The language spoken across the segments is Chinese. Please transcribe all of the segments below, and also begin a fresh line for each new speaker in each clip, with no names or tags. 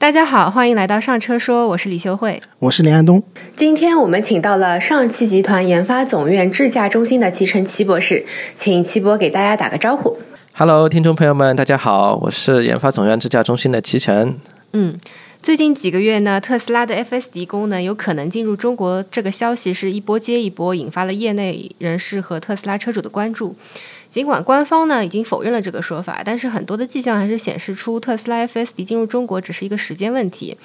大家好，欢迎来到上车说，我是李修慧，
我是林安东。
今天我们请到了上汽集团研发总院智驾中心的齐晨齐博士，请齐博给大家打个招呼。
Hello，听众朋友们，大家好，我是研发总院智驾中心的齐晨。
嗯，最近几个月呢，特斯拉的 FSD 功能有可能进入中国，这个消息是一波接一波，引发了业内人士和特斯拉车主的关注。尽管官方呢已经否认了这个说法，但是很多的迹象还是显示出特斯拉 FSD 进入中国只是一个时间问题。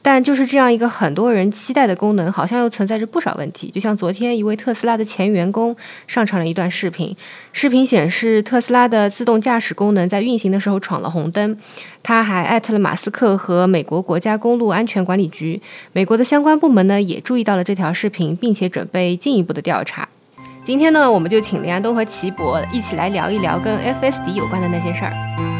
但就是这样一个很多人期待的功能，好像又存在着不少问题。就像昨天一位特斯拉的前员工上传了一段视频，视频显示特斯拉的自动驾驶功能在运行的时候闯了红灯。他还艾特了马斯克和美国国家公路安全管理局，美国的相关部门呢也注意到了这条视频，并且准备进一步的调查。今天呢，我们就请林安东和齐博一起来聊一聊跟 FSD 有关的那些事儿。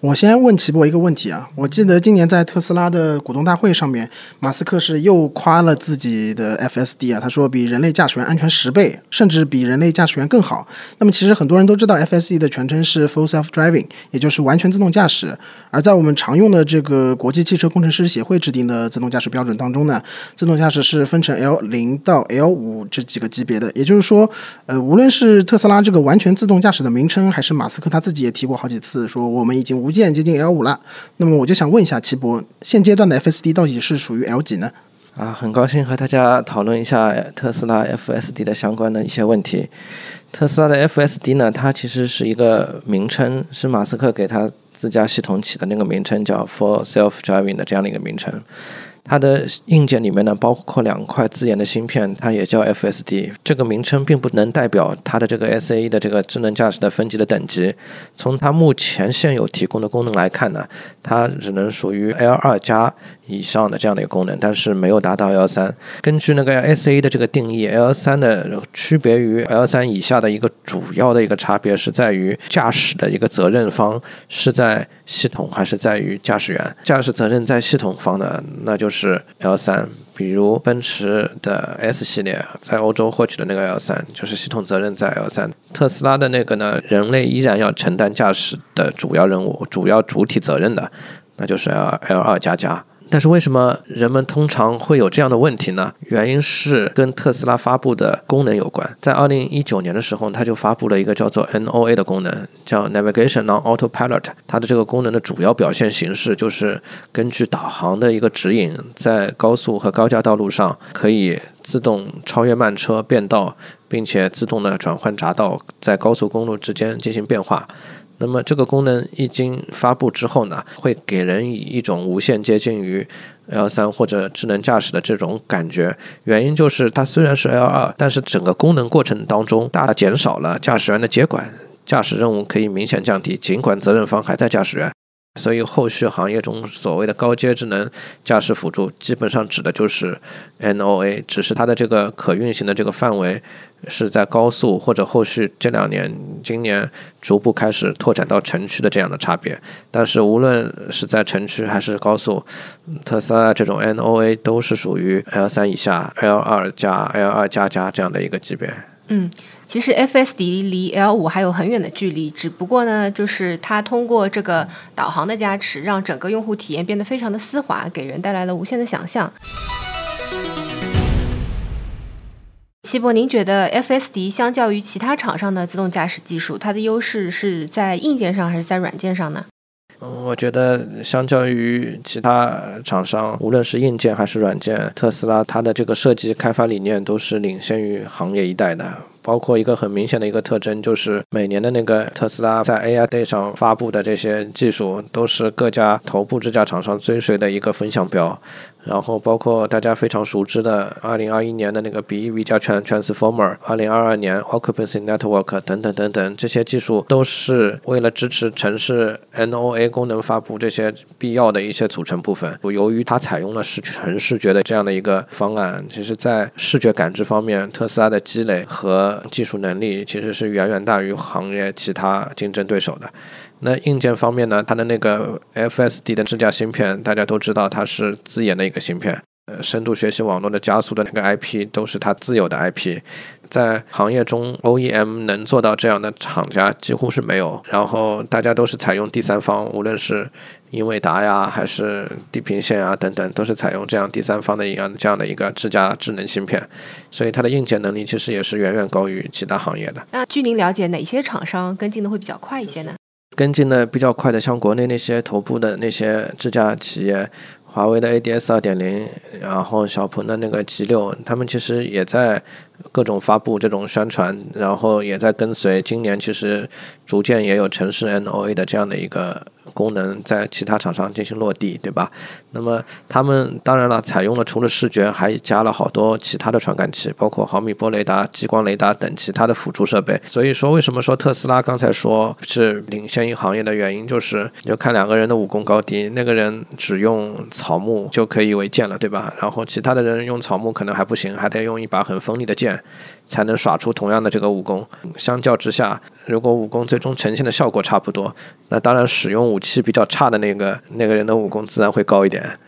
我先问齐博一个问题啊，我记得今年在特斯拉的股东大会上面，马斯克是又夸了自己的 FSD 啊，他说比人类驾驶员安全十倍，甚至比人类驾驶员更好。那么其实很多人都知道 FSD 的全称是 Full Self Driving，也就是完全自动驾驶。而在我们常用的这个国际汽车工程师协会制定的自动驾驶标准当中呢，自动驾驶是分成 L 零到 L 五这几个级别的。也就是说，呃，无论是特斯拉这个完全自动驾驶的名称，还是马斯克他自己也提过好几次，说我们已经无。逐渐接近 L 五了，那么我就想问一下齐博，现阶段的 FSD 到底是属于 L 几呢？
啊，很高兴和大家讨论一下特斯拉 FSD 的相关的一些问题。特斯拉的 FSD 呢，它其实是一个名称，是马斯克给他自家系统起的那个名称，叫 For Self Driving 的这样的一个名称。它的硬件里面呢，包括两块自研的芯片，它也叫 FSD。这个名称并不能代表它的这个 SAE 的这个智能驾驶的分级的等级。从它目前现有提供的功能来看呢，它只能属于 L 二加。以上的这样的一个功能，但是没有达到 L 三。根据那个 S A 的这个定义，L 三的区别于 L 三以下的一个主要的一个差别是在于驾驶的一个责任方是在系统还是在于驾驶员。驾驶责任在系统方的，那就是 L 三。比如奔驰的 S 系列在欧洲获取的那个 L 三，就是系统责任在 L 三。特斯拉的那个呢，人类依然要承担驾驶的主要任务、主要主体责任的，那就是 L L 二加加。但是为什么人们通常会有这样的问题呢？原因是跟特斯拉发布的功能有关。在二零一九年的时候，它就发布了一个叫做 NOA 的功能，叫 Navigation on Autopilot。它的这个功能的主要表现形式就是根据导航的一个指引，在高速和高架道路上可以自动超越慢车变道，并且自动的转换匝道，在高速公路之间进行变化。那么这个功能一经发布之后呢，会给人以一种无限接近于 L 三或者智能驾驶的这种感觉。原因就是它虽然是 L 二，但是整个功能过程当中大大减少了驾驶员的接管，驾驶任务可以明显降低，尽管责任方还在驾驶员。所以后续行业中所谓的高阶智能驾驶辅助，基本上指的就是 NOA，只是它的这个可运行的这个范围是在高速或者后续这两年、今年逐步开始拓展到城区的这样的差别。但是无论是在城区还是高速，特斯拉这种 NOA 都是属于 L 三以下、L 二加、L 二加加这样的一个级别。
嗯。其实 FSD 离 L 五还有很远的距离，只不过呢，就是它通过这个导航的加持，让整个用户体验变得非常的丝滑，给人带来了无限的想象。齐博，您觉得 FSD 相较于其他厂商的自动驾驶技术，它的优势是在硬件上还是在软件上呢？
我觉得相较于其他厂商，无论是硬件还是软件，特斯拉它的这个设计开发理念都是领先于行业一代的。包括一个很明显的一个特征，就是每年的那个特斯拉在 AI Day 上发布的这些技术，都是各家头部智驾厂商追随的一个风向标。然后包括大家非常熟知的2021年的那个 BEV 加全 Transformer，2022 年 Occupancy Network 等等等等，这些技术都是为了支持城市 NOA 功能发布这些必要的一些组成部分。由于它采用了视全视觉的这样的一个方案，其实在视觉感知方面，特斯拉的积累和技术能力其实是远远大于行业其他竞争对手的。那硬件方面呢？它的那个 FSD 的支架芯片，大家都知道它是自研的一个芯片。呃深度学习网络的加速的那个 IP 都是它自有的 IP。在行业中，OEM 能做到这样的厂家几乎是没有。然后大家都是采用第三方，无论是英伟达呀，还是地平线啊等等，都是采用这样第三方的一样这样的一个自家智能芯片。所以它的硬件能力其实也是远远高于其他行业的。
那据您了解，哪些厂商跟进的会比较快一些呢？
跟进的比较快的，像国内那些头部的那些智驾企业。华为的 ADS 二点零，然后小鹏的那个 G 六，他们其实也在各种发布这种宣传，然后也在跟随。今年其实逐渐也有城市 NOA 的这样的一个。功能在其他厂商进行落地，对吧？那么他们当然了，采用了除了视觉，还加了好多其他的传感器，包括毫米波雷达、激光雷达等其他的辅助设备。所以说，为什么说特斯拉刚才说是领先于行业的原因，就是你就看两个人的武功高低，那个人只用草木就可以为剑了，对吧？然后其他的人用草木可能还不行，还得用一把很锋利的剑。才能耍出同样的这个武功。相较之下，如果武功最终呈现的效果差不多，那当然使用武器比较差的那个那个人的武功自然会高一点。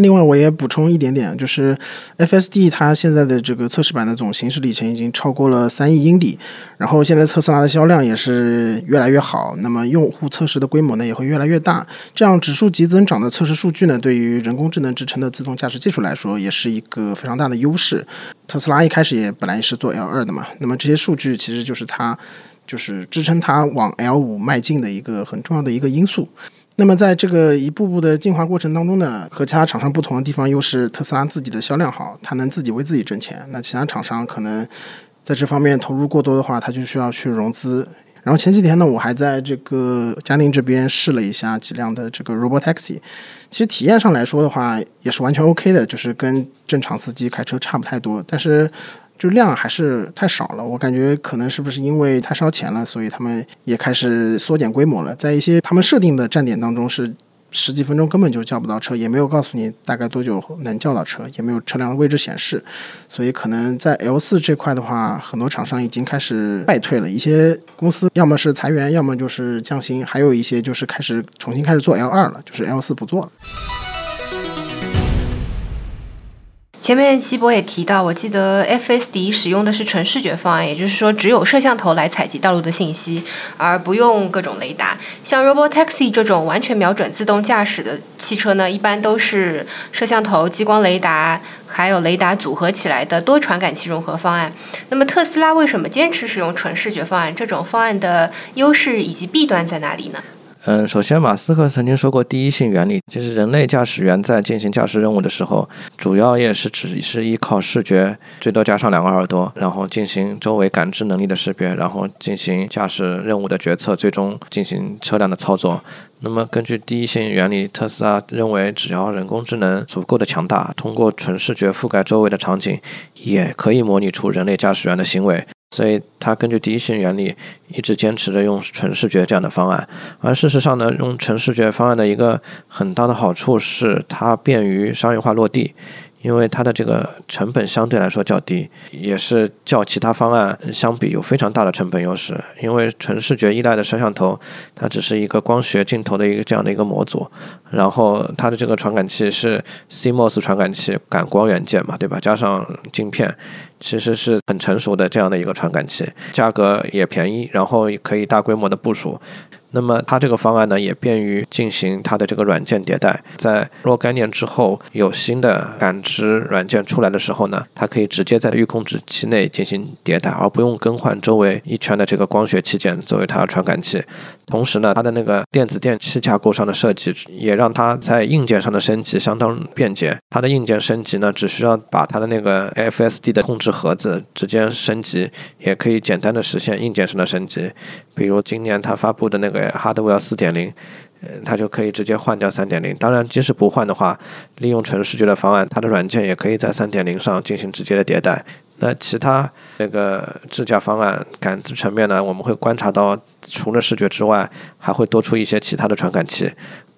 另外，我也补充一点点，就是 FSD 它现在的这个测试版的总行驶里程已经超过了三亿英里，然后现在特斯拉的销量也是越来越好，那么用户测试的规模呢也会越来越大，这样指数级增长的测试数据呢，对于人工智能支撑的自动驾驶技术来说，也是一个非常大的优势。特斯拉一开始也本来是做 L 二的嘛，那么这些数据其实就是它就是支撑它往 L 五迈进的一个很重要的一个因素。那么在这个一步步的进化过程当中呢，和其他厂商不同的地方，又是特斯拉自己的销量好，它能自己为自己挣钱。那其他厂商可能在这方面投入过多的话，它就需要去融资。然后前几天呢，我还在这个嘉宁这边试了一下几辆的这个 Robotaxi，其实体验上来说的话，也是完全 OK 的，就是跟正常司机开车差不太多，但是。就量还是太少了，我感觉可能是不是因为太烧钱了，所以他们也开始缩减规模了。在一些他们设定的站点当中，是十几分钟根本就叫不到车，也没有告诉你大概多久能叫到车，也没有车辆的位置显示。所以可能在 L 四这块的话，很多厂商已经开始败退了。一些公司要么是裁员，要么就是降薪，还有一些就是开始重新开始做 L 二了，就是 L 四不做了。
前面齐博也提到，我记得 FSD 使用的是纯视觉方案，也就是说只有摄像头来采集道路的信息，而不用各种雷达。像 Robotaxi 这种完全瞄准自动驾驶的汽车呢，一般都是摄像头、激光雷达还有雷达组合起来的多传感器融合方案。那么特斯拉为什么坚持使用纯视觉方案？这种方案的优势以及弊端在哪里呢？
嗯，首先，马斯克曾经说过第一性原理，就是人类驾驶员在进行驾驶任务的时候，主要也是只是依靠视觉，最多加上两个耳朵，然后进行周围感知能力的识别，然后进行驾驶任务的决策，最终进行车辆的操作。那么，根据第一性原理，特斯拉认为，只要人工智能足够的强大，通过纯视觉覆盖周围的场景，也可以模拟出人类驾驶员的行为。所以，他根据第一性原理，一直坚持着用纯视觉这样的方案。而事实上呢，用纯视觉方案的一个很大的好处是，它便于商业化落地。因为它的这个成本相对来说较低，也是较其他方案相比有非常大的成本优势。因为纯视觉依赖的摄像头，它只是一个光学镜头的一个这样的一个模组，然后它的这个传感器是 CMOS 传感器，感光元件嘛，对吧？加上镜片，其实是很成熟的这样的一个传感器，价格也便宜，然后也可以大规模的部署。那么它这个方案呢，也便于进行它的这个软件迭代。在若干年之后，有新的感知软件出来的时候呢，它可以直接在预控制期内进行迭代，而不用更换周围一圈的这个光学器件作为它的传感器。同时呢，它的那个电子电器架构上的设计，也让它在硬件上的升级相当便捷。它的硬件升级呢，只需要把它的那个 FSD 的控制盒子直接升级，也可以简单的实现硬件上的升级。比如今年它发布的那个。Hardware 四点零，呃，它就可以直接换掉三点零。当然，即使不换的话，利用纯视觉的方案，它的软件也可以在三点零上进行直接的迭代。那其他那个智驾方案感知层面呢，我们会观察到，除了视觉之外，还会多出一些其他的传感器。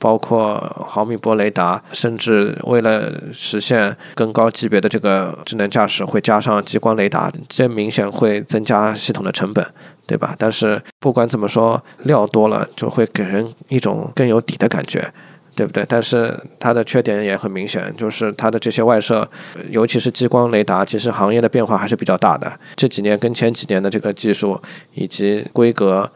包括毫米波雷达，甚至为了实现更高级别的这个智能驾驶，会加上激光雷达，这明显会增加系统的成本，对吧？但是不管怎么说，料多了就会给人一种更有底的感觉。对不对？但是它的缺点也很明显，就是它的这些外设，尤其是激光雷达，其实行业的变化还是比较大的。这几年跟前几年的这个技术以及规格，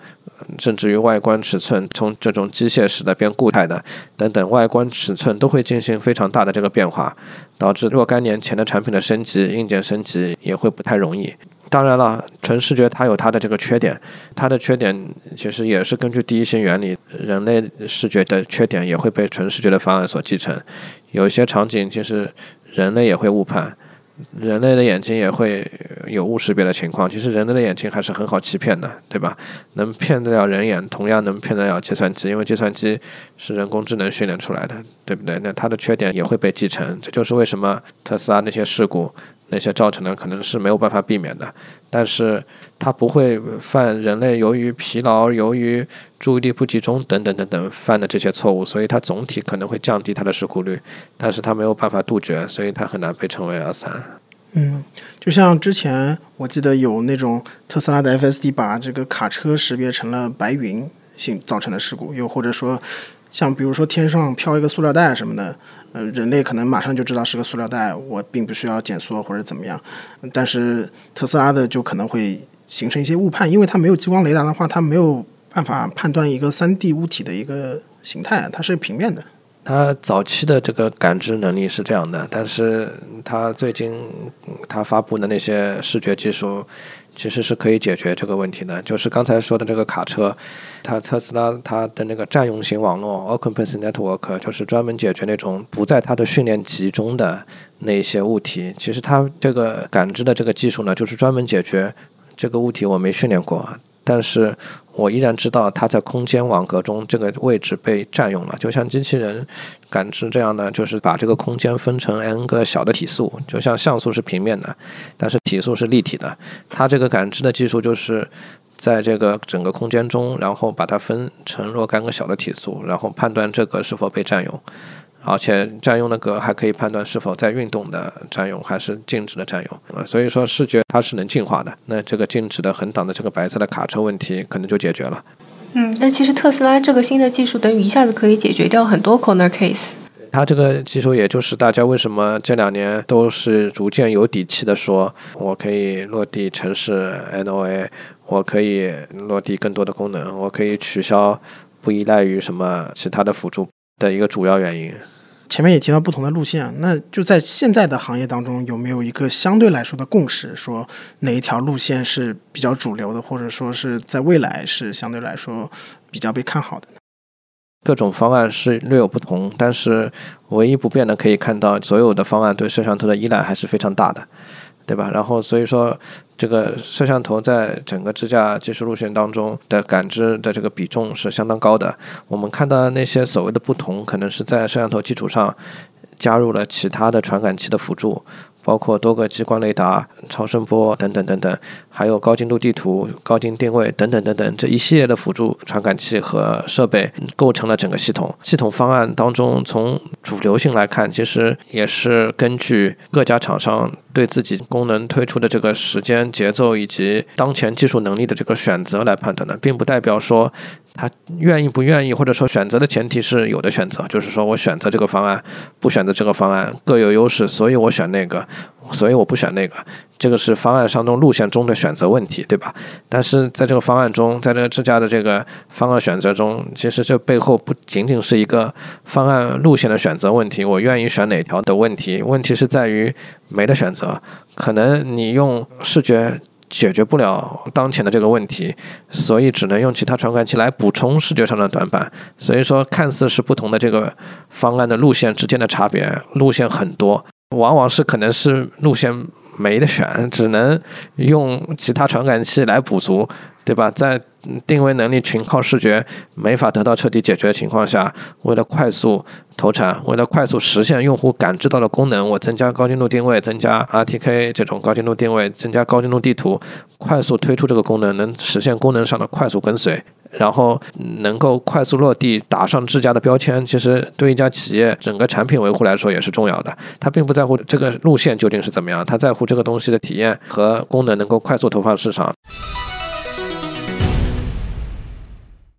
甚至于外观尺寸，从这种机械式的变固态的等等，外观尺寸都会进行非常大的这个变化，导致若干年前的产品的升级、硬件升级也会不太容易。当然了，纯视觉它有它的这个缺点，它的缺点其实也是根据第一性原理，人类视觉的缺点也会被纯视觉的方案所继承。有一些场景其实人类也会误判，人类的眼睛也会有误识别的情况。其实人类的眼睛还是很好欺骗的，对吧？能骗得了人眼，同样能骗得了计算机，因为计算机是人工智能训练出来的，对不对？那它的缺点也会被继承，这就是为什么特斯拉那些事故。那些造成的可能是没有办法避免的，但是它不会犯人类由于疲劳、由于注意力不集中等等等等犯的这些错误，所以它总体可能会降低它的事故率，但是它没有办法杜绝，所以它很难被称为 L 三。
嗯，就像之前我记得有那种特斯拉的 FSD 把这个卡车识别成了白云性造成的事故，又或者说像比如说天上飘一个塑料袋什么的。人类可能马上就知道是个塑料袋，我并不需要减缩或者怎么样。但是特斯拉的就可能会形成一些误判，因为它没有激光雷达的话，它没有办法判断一个三 D 物体的一个形态，它是平面的。
它早期的这个感知能力是这样的，但是它最近它发布的那些视觉技术。其实是可以解决这个问题的，就是刚才说的这个卡车，它特斯拉它的那个占用型网络 （Occupancy Network） 就是专门解决那种不在它的训练集中的那些物体。其实它这个感知的这个技术呢，就是专门解决这个物体我没训练过。但是我依然知道它在空间网格中这个位置被占用了，就像机器人感知这样呢，就是把这个空间分成 n 个小的体素，就像像素是平面的，但是体素是立体的。它这个感知的技术就是在这个整个空间中，然后把它分成若干个小的体素，然后判断这个是否被占用。而且占用的格还可以判断是否在运动的占用还是静止的占用啊，所以说视觉它是能进化的。那这个静止的横挡的这个白色的卡车问题可能就解决了。
嗯，但其实特斯拉这个新的技术等于一下子可以解决掉很多 corner case。
它这个技术也就是大家为什么这两年都是逐渐有底气的说，我可以落地城市 NOA，我可以落地更多的功能，我可以取消不依赖于什么其他的辅助的一个主要原因。
前面也提到不同的路线，那就在现在的行业当中，有没有一个相对来说的共识，说哪一条路线是比较主流的，或者说是在未来是相对来说比较被看好的呢？
各种方案是略有不同，但是唯一不变的可以看到，所有的方案对摄像头的依赖还是非常大的。对吧？然后所以说，这个摄像头在整个支架技术路线当中的感知的这个比重是相当高的。我们看到那些所谓的不同，可能是在摄像头基础上加入了其他的传感器的辅助。包括多个激光雷达、超声波等等等等，还有高精度地图、高精定位等等等等，这一系列的辅助传感器和设备构成了整个系统。系统方案当中，从主流性来看，其实也是根据各家厂商对自己功能推出的这个时间、节奏以及当前技术能力的这个选择来判断的，并不代表说。他愿意不愿意，或者说选择的前提是有的选择，就是说我选择这个方案，不选择这个方案各有优势，所以我选那个，所以我不选那个，这个是方案上中路线中的选择问题，对吧？但是在这个方案中，在这个支架的这个方案选择中，其实这背后不仅仅是一个方案路线的选择问题，我愿意选哪条的问题，问题是在于没得选择，可能你用视觉。解决不了当前的这个问题，所以只能用其他传感器来补充视觉上的短板。所以说，看似是不同的这个方案的路线之间的差别，路线很多，往往是可能是路线没得选，只能用其他传感器来补足，对吧？在定位能力全靠视觉没法得到彻底解决的情况下，为了快速投产，为了快速实现用户感知到的功能，我增加高精度定位，增加 RTK 这种高精度定位，增加高精度地图，快速推出这个功能，能实现功能上的快速跟随，然后能够快速落地，打上自家的标签。其实对一家企业整个产品维护来说也是重要的。他并不在乎这个路线究竟是怎么样，他在乎这个东西的体验和功能能够快速投放市场。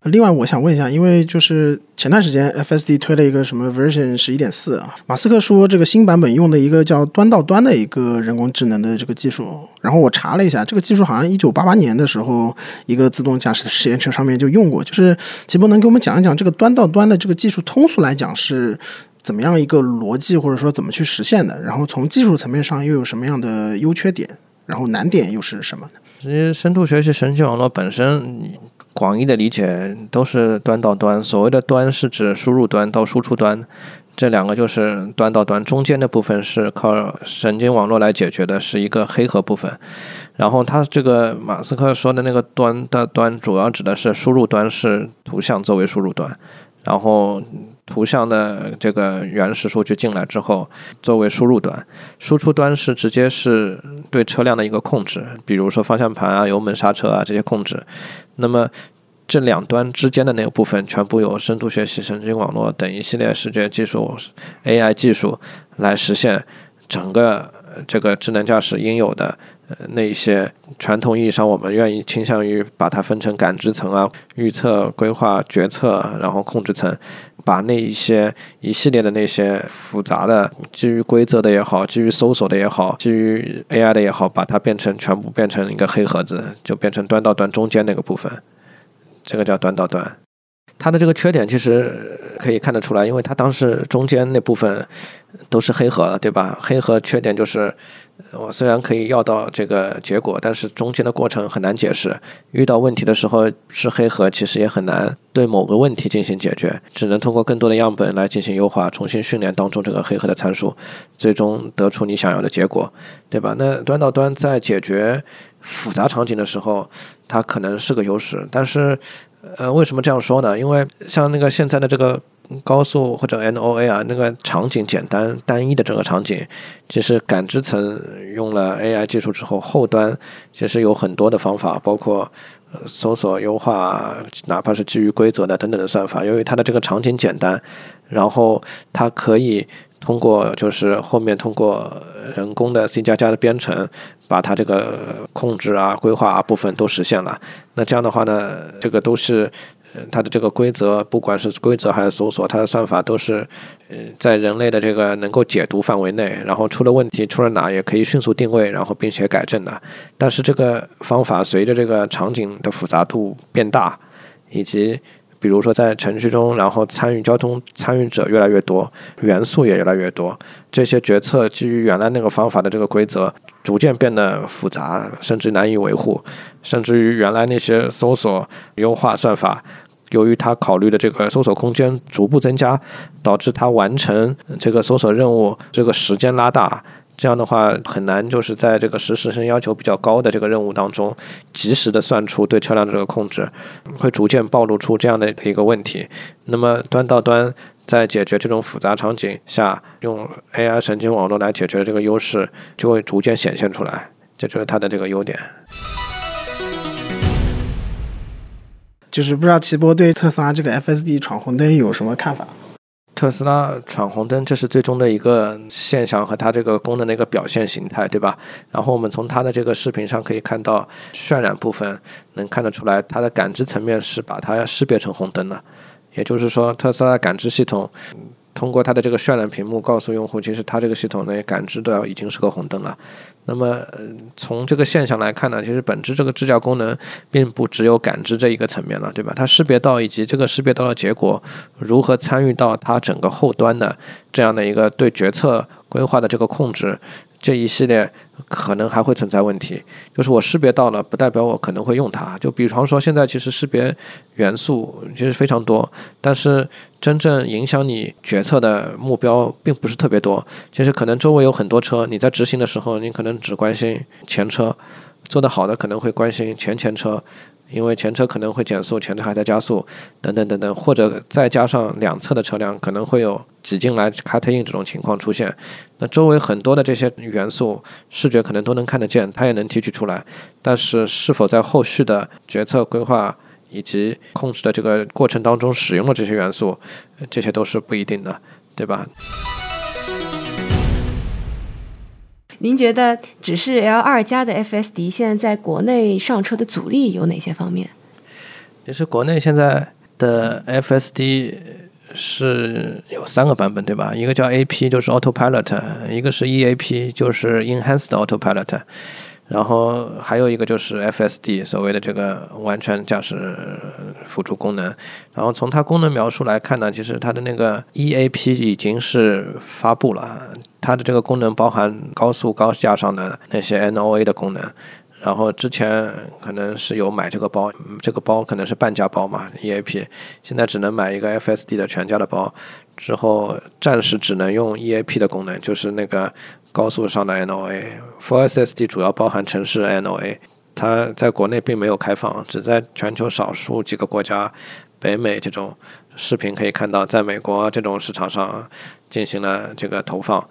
另外，我想问一下，因为就是前段时间 FSD 推了一个什么 version 十一点四啊，马斯克说这个新版本用的一个叫端到端的一个人工智能的这个技术，然后我查了一下，这个技术好像一九八八年的时候一个自动驾驶的实验车上面就用过，就是齐博能给我们讲一讲这个端到端的这个技术，通俗来讲是怎么样一个逻辑，或者说怎么去实现的，然后从技术层面上又有什么样的优缺点，然后难点又是什么呢？
其实深度学习神经网络本身。广义的理解都是端到端，所谓的端是指输入端到输出端，这两个就是端到端，中间的部分是靠神经网络来解决的，是一个黑盒部分。然后他这个马斯克说的那个端的端，主要指的是输入端是图像作为输入端，然后图像的这个原始数据进来之后作为输入端，输出端是直接是对车辆的一个控制，比如说方向盘啊、油门、刹车啊这些控制。那么，这两端之间的那个部分，全部由深度学习神经网络等一系列视觉技术、AI 技术来实现整个这个智能驾驶应有的呃那一些传统意义上我们愿意倾向于把它分成感知层啊、预测、规划、决策，然后控制层，把那一些一系列的那些复杂的基于规则的也好、基于搜索的也好、基于 AI 的也好，把它变成全部变成一个黑盒子，就变成端到端中间那个部分。这个叫端到端，它的这个缺点其实可以看得出来，因为它当时中间那部分都是黑盒，对吧？黑盒缺点就是，我虽然可以要到这个结果，但是中间的过程很难解释。遇到问题的时候是黑盒，其实也很难对某个问题进行解决，只能通过更多的样本来进行优化，重新训练当中这个黑盒的参数，最终得出你想要的结果，对吧？那端到端在解决复杂场景的时候。它可能是个优势，但是，呃，为什么这样说呢？因为像那个现在的这个高速或者 NOA 啊，那个场景简单单一的这个场景，其实感知层用了 AI 技术之后，后端其实有很多的方法，包括搜索优化，哪怕是基于规则的等等的算法。由于它的这个场景简单，然后它可以。通过就是后面通过人工的 C 加加的编程，把它这个控制啊、规划啊部分都实现了。那这样的话呢，这个都是它的这个规则，不管是规则还是搜索，它的算法都是呃在人类的这个能够解读范围内。然后出了问题，出了哪也可以迅速定位，然后并且改正的。但是这个方法随着这个场景的复杂度变大，以及比如说，在城市中，然后参与交通参与者越来越多，元素也越来越多，这些决策基于原来那个方法的这个规则，逐渐变得复杂，甚至难以维护，甚至于原来那些搜索优化算法，由于它考虑的这个搜索空间逐步增加，导致它完成这个搜索任务这个时间拉大。这样的话很难，就是在这个实时性要求比较高的这个任务当中，及时的算出对车辆的这个控制，会逐渐暴露出这样的一个问题。那么端到端在解决这种复杂场景下，用 AI 神经网络来解决这个优势，就会逐渐显现出来。这就是它的这个优点。
就是不知道齐波对特斯拉这个 FSD 闯红灯有什么看法？
特斯拉闯红灯，这是最终的一个现象和它这个功能的一个表现形态，对吧？然后我们从它的这个视频上可以看到，渲染部分能看得出来，它的感知层面是把它识别成红灯的，也就是说，特斯拉感知系统。通过它的这个渲染屏幕告诉用户，其实它这个系统呢感知都要已经是个红灯了。那么从这个现象来看呢，其实本质这个智驾功能并不只有感知这一个层面了，对吧？它识别到以及这个识别到的结果如何参与到它整个后端的这样的一个对决策规划的这个控制。这一系列可能还会存在问题，就是我识别到了，不代表我可能会用它。就比方说，现在其实识别元素其实非常多，但是真正影响你决策的目标并不是特别多。其实可能周围有很多车，你在执行的时候，你可能只关心前车，做得好的可能会关心前前车。因为前车可能会减速，前车还在加速，等等等等，或者再加上两侧的车辆可能会有挤进来 cut in 这种情况出现，那周围很多的这些元素，视觉可能都能看得见，它也能提取出来，但是是否在后续的决策规划以及控制的这个过程当中使用了这些元素，这些都是不一定的，对吧？
您觉得只是 L 二加的 FSD 现在在国内上车的阻力有哪些方面？
其实国内现在的 FSD 是有三个版本，对吧？一个叫 AP，就是 Autopilot；一个是 EAP，就是 Enhanced Autopilot。然后还有一个就是 FSD，所谓的这个完全驾驶辅助功能。然后从它功能描述来看呢，其实它的那个 EAP 已经是发布了，它的这个功能包含高速高架上的那些 NOA 的功能。然后之前可能是有买这个包，这个包可能是半价包嘛，EAP，现在只能买一个 FSD 的全价的包。之后暂时只能用 EAP 的功能，就是那个高速上的 NOA。Full SSD 主要包含城市 NOA，它在国内并没有开放，只在全球少数几个国家，北美这种视频可以看到，在美国这种市场上进行了这个投放。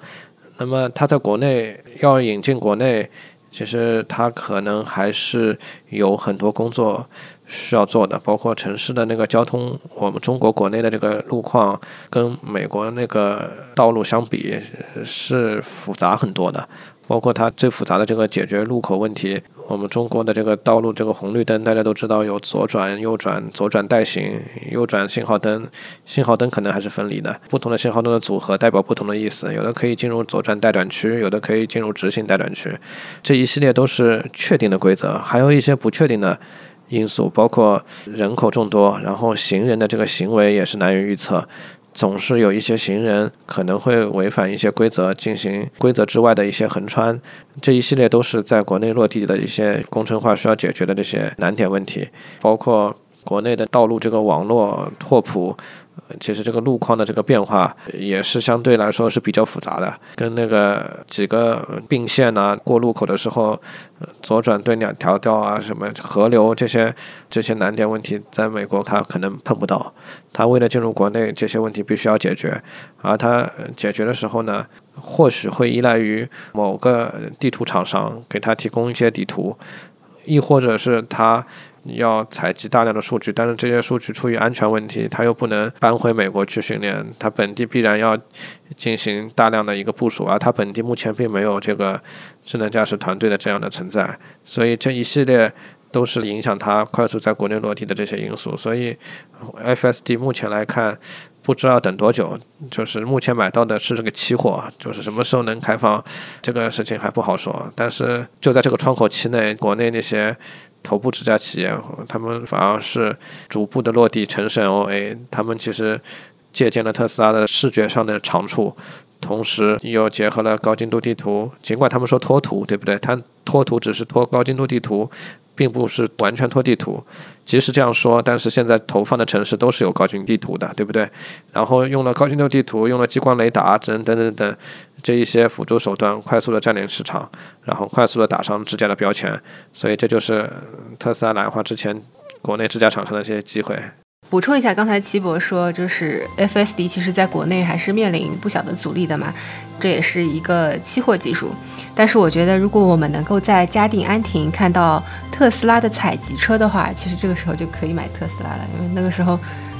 那么它在国内要引进国内。其实它可能还是有很多工作需要做的，包括城市的那个交通，我们中国国内的这个路况跟美国那个道路相比是复杂很多的，包括它最复杂的这个解决路口问题。我们中国的这个道路，这个红绿灯大家都知道有左转、右转、左转带行、右转信号灯，信号灯可能还是分离的。不同的信号灯的组合代表不同的意思，有的可以进入左转待转区，有的可以进入直行待转区。这一系列都是确定的规则，还有一些不确定的因素，包括人口众多，然后行人的这个行为也是难以预测。总是有一些行人可能会违反一些规则，进行规则之外的一些横穿，这一系列都是在国内落地的一些工程化需要解决的这些难点问题，包括国内的道路这个网络拓扑。其实这个路况的这个变化也是相对来说是比较复杂的，跟那个几个并线啊、过路口的时候左转对两条道啊、什么河流这些这些难点问题，在美国它可能碰不到。它为了进入国内，这些问题必须要解决，而它解决的时候呢，或许会依赖于某个地图厂商给他提供一些地图，亦或者是他。要采集大量的数据，但是这些数据出于安全问题，它又不能搬回美国去训练，它本地必然要进行大量的一个部署，而它本地目前并没有这个智能驾驶团队的这样的存在，所以这一系列都是影响它快速在国内落地的这些因素。所以，FSD 目前来看，不知道等多久，就是目前买到的是这个期货，就是什么时候能开放，这个事情还不好说。但是就在这个窗口期内，国内那些。头部这家企业，他们反而是逐步的落地城市 OA，他们其实借鉴了特斯拉的视觉上的长处，同时又结合了高精度地图。尽管他们说脱图，对不对？它脱图只是脱高精度地图，并不是完全拖地图。即使这样说，但是现在投放的城市都是有高精地图的，对不对？然后用了高精度地图，用了激光雷达等等等等。这一些辅助手段快速的占领市场，然后快速的打上自家的标签，所以这就是特斯拉来化之前国内自家厂商的这些机会。
补充一下，刚才齐博说，就是 FSD 其实在国内还是面临不小的阻力的嘛，这也是一个期货技术。但是我觉得，如果我们能够在嘉定安亭看到特斯拉的采集车的话，其实这个时候就可以买特斯拉了，因为那个时候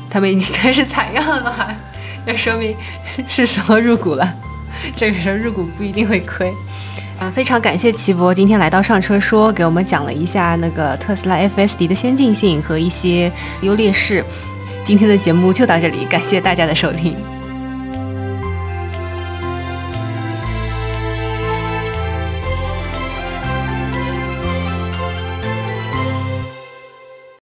他们已经开始采样了嘛，那说明是时候入股了。这个时候入股不一定会亏，啊，非常感谢齐博今天来到上车说，给我们讲了一下那个特斯拉 FSD 的先进性和一些优劣势。今天的节目就到这里，感谢大家的收听。